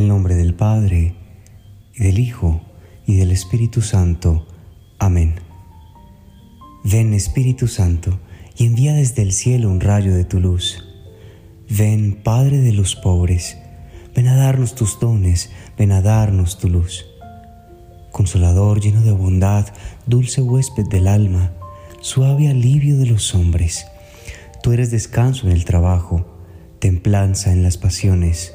el nombre del Padre, y del Hijo, y del Espíritu Santo. Amén. Ven Espíritu Santo, y envía desde el cielo un rayo de tu luz. Ven Padre de los pobres, ven a darnos tus dones, ven a darnos tu luz. Consolador lleno de bondad, dulce huésped del alma, suave alivio de los hombres. Tú eres descanso en el trabajo, templanza en las pasiones,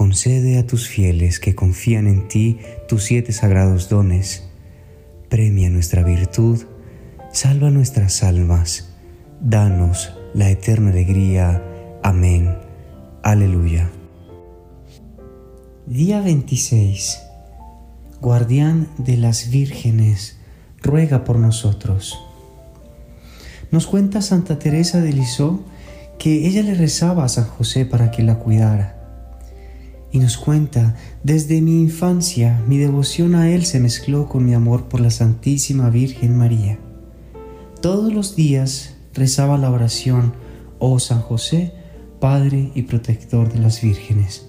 Concede a tus fieles que confían en ti tus siete sagrados dones. Premia nuestra virtud, salva nuestras almas, danos la eterna alegría. Amén. Aleluya. Día 26. Guardián de las vírgenes, ruega por nosotros. Nos cuenta Santa Teresa de Lisieux que ella le rezaba a San José para que la cuidara y nos cuenta, desde mi infancia mi devoción a Él se mezcló con mi amor por la Santísima Virgen María. Todos los días rezaba la oración, oh San José, Padre y protector de las vírgenes.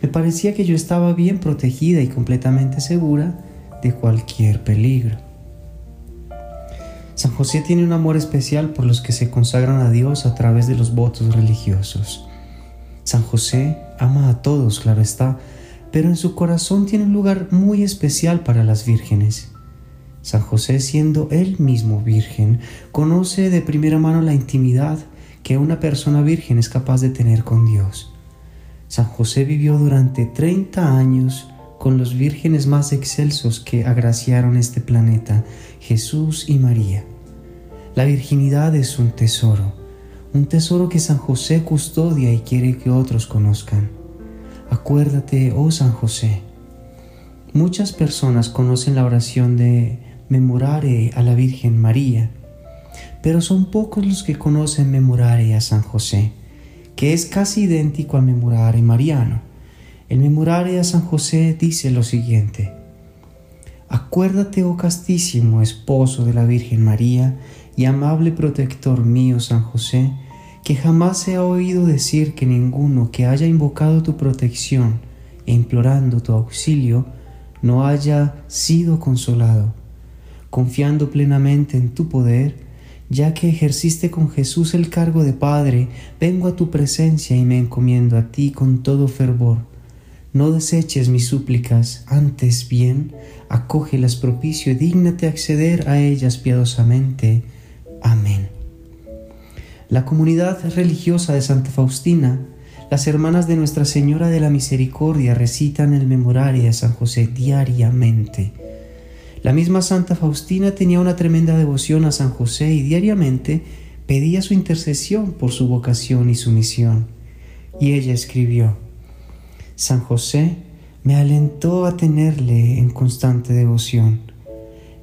Me parecía que yo estaba bien protegida y completamente segura de cualquier peligro. San José tiene un amor especial por los que se consagran a Dios a través de los votos religiosos. San José ama a todos, claro está, pero en su corazón tiene un lugar muy especial para las vírgenes. San José, siendo él mismo virgen, conoce de primera mano la intimidad que una persona virgen es capaz de tener con Dios. San José vivió durante 30 años con los vírgenes más excelsos que agraciaron este planeta, Jesús y María. La virginidad es un tesoro un tesoro que San José custodia y quiere que otros conozcan. Acuérdate, oh San José. Muchas personas conocen la oración de memorare a la Virgen María, pero son pocos los que conocen memorare a San José, que es casi idéntico al memorare mariano. El memorare a San José dice lo siguiente: Acuérdate, oh castísimo esposo de la Virgen María y amable protector mío San José, que jamás se ha oído decir que ninguno que haya invocado tu protección e implorando tu auxilio no haya sido consolado, confiando plenamente en tu poder, ya que ejerciste con Jesús el cargo de Padre, vengo a tu presencia y me encomiendo a ti con todo fervor. No deseches mis súplicas, antes bien, acógelas propicio y dígnate acceder a ellas piadosamente. Amén. La comunidad religiosa de Santa Faustina, las hermanas de Nuestra Señora de la Misericordia recitan el memorario a San José diariamente. La misma Santa Faustina tenía una tremenda devoción a San José y diariamente pedía su intercesión por su vocación y su misión. Y ella escribió, San José me alentó a tenerle en constante devoción.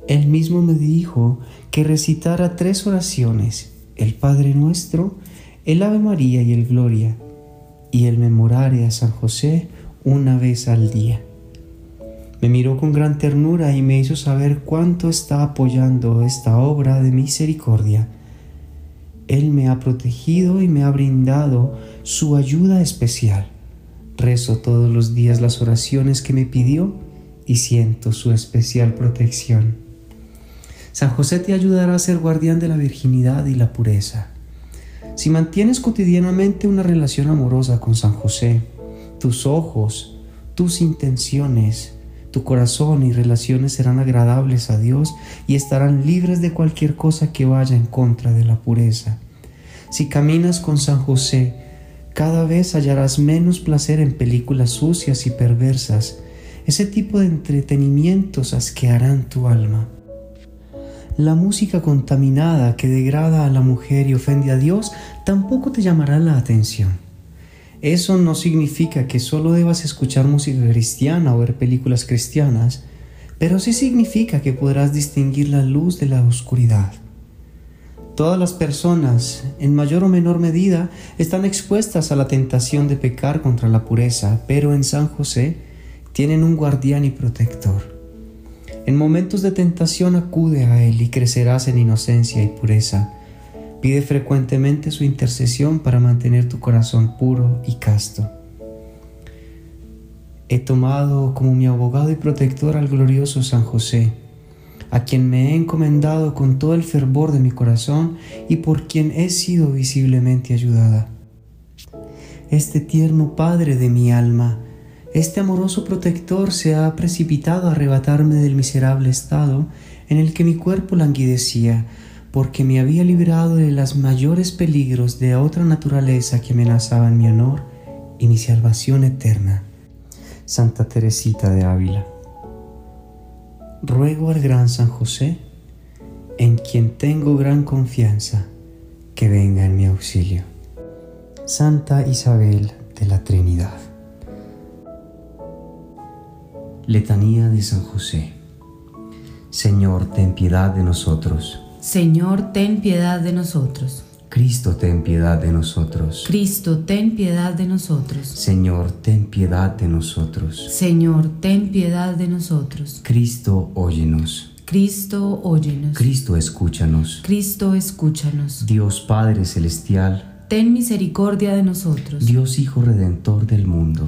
Él mismo me dijo que recitara tres oraciones el Padre Nuestro, el Ave María y el Gloria, y el memorare a San José una vez al día. Me miró con gran ternura y me hizo saber cuánto está apoyando esta obra de misericordia. Él me ha protegido y me ha brindado su ayuda especial. Rezo todos los días las oraciones que me pidió y siento su especial protección. San José te ayudará a ser guardián de la virginidad y la pureza. Si mantienes cotidianamente una relación amorosa con San José, tus ojos, tus intenciones, tu corazón y relaciones serán agradables a Dios y estarán libres de cualquier cosa que vaya en contra de la pureza. Si caminas con San José, cada vez hallarás menos placer en películas sucias y perversas. Ese tipo de entretenimientos asquearán tu alma. La música contaminada que degrada a la mujer y ofende a Dios tampoco te llamará la atención. Eso no significa que solo debas escuchar música cristiana o ver películas cristianas, pero sí significa que podrás distinguir la luz de la oscuridad. Todas las personas, en mayor o menor medida, están expuestas a la tentación de pecar contra la pureza, pero en San José tienen un guardián y protector. En momentos de tentación acude a Él y crecerás en inocencia y pureza. Pide frecuentemente su intercesión para mantener tu corazón puro y casto. He tomado como mi abogado y protector al glorioso San José, a quien me he encomendado con todo el fervor de mi corazón y por quien he sido visiblemente ayudada. Este tierno Padre de mi alma, este amoroso protector se ha precipitado a arrebatarme del miserable estado en el que mi cuerpo languidecía, porque me había librado de los mayores peligros de otra naturaleza que amenazaban mi honor y mi salvación eterna. Santa Teresita de Ávila. Ruego al gran San José, en quien tengo gran confianza, que venga en mi auxilio. Santa Isabel de la Trinidad. Letanía de San José. Señor, ten piedad de nosotros. Señor, ten piedad de nosotros. Cristo, ten piedad de nosotros. Cristo, ten piedad de nosotros. Señor, ten piedad de nosotros. Señor, ten piedad de nosotros. Cristo, óyenos. Cristo, óyenos. Cristo, escúchanos. Cristo, escúchanos. Dios Padre Celestial, ten misericordia de nosotros. Dios Hijo Redentor del mundo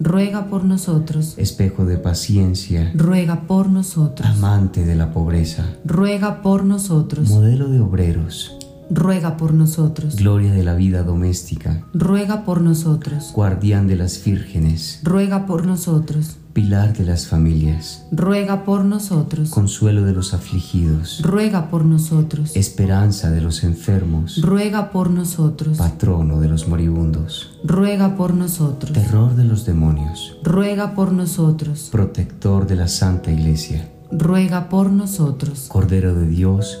ruega por nosotros. Espejo de paciencia, ruega por nosotros. Amante de la pobreza, ruega por nosotros. Modelo de obreros, ruega por nosotros. Gloria de la vida doméstica, ruega por nosotros. Guardián de las vírgenes, ruega por nosotros. Pilar de las familias, ruega por nosotros. Consuelo de los afligidos, ruega por nosotros. Esperanza de los enfermos, ruega por nosotros. Patrono de los moribundos, ruega por nosotros. Terror de los demonios, ruega por nosotros. Protector de la Santa Iglesia, ruega por nosotros. Cordero de Dios,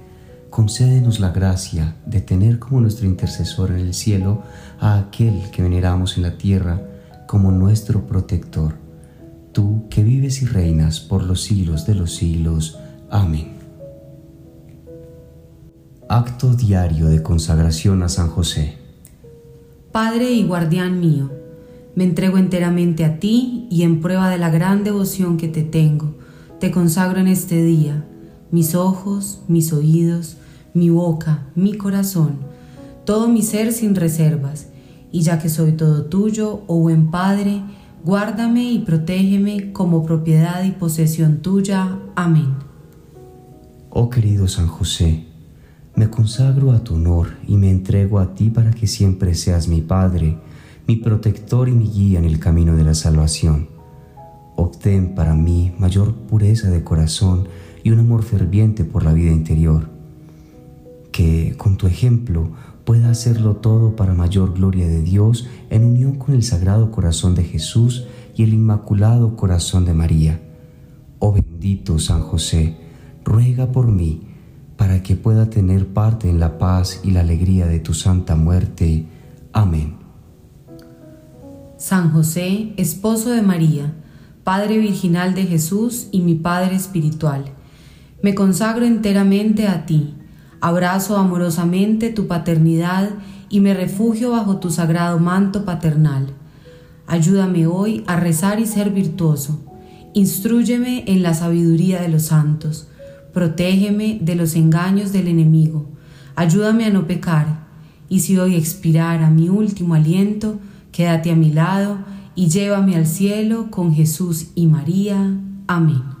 concédenos la gracia de tener como nuestro intercesor en el cielo a aquel que veneramos en la tierra como nuestro protector. Tú que vives y reinas por los siglos de los siglos. Amén. Acto diario de consagración a San José. Padre y guardián mío, me entrego enteramente a ti y en prueba de la gran devoción que te tengo, te consagro en este día mis ojos, mis oídos, mi boca, mi corazón, todo mi ser sin reservas, y ya que soy todo tuyo, oh buen Padre, guárdame y protégeme como propiedad y posesión tuya. Amén. Oh querido San José, me consagro a tu honor y me entrego a ti para que siempre seas mi Padre, mi protector y mi guía en el camino de la salvación. Obtén para mí mayor pureza de corazón y un amor ferviente por la vida interior. Que con tu ejemplo pueda hacerlo todo para mayor gloria de Dios en unión con el Sagrado Corazón de Jesús y el Inmaculado Corazón de María. Oh bendito San José, ruega por mí, para que pueda tener parte en la paz y la alegría de tu santa muerte. Amén. San José, esposo de María, Padre Virginal de Jesús y mi Padre Espiritual, me consagro enteramente a ti, abrazo amorosamente tu paternidad y me refugio bajo tu sagrado manto paternal. Ayúdame hoy a rezar y ser virtuoso. Instrúyeme en la sabiduría de los santos. Protégeme de los engaños del enemigo. Ayúdame a no pecar. Y si hoy expirara mi último aliento, quédate a mi lado y llévame al cielo con Jesús y María. Amén.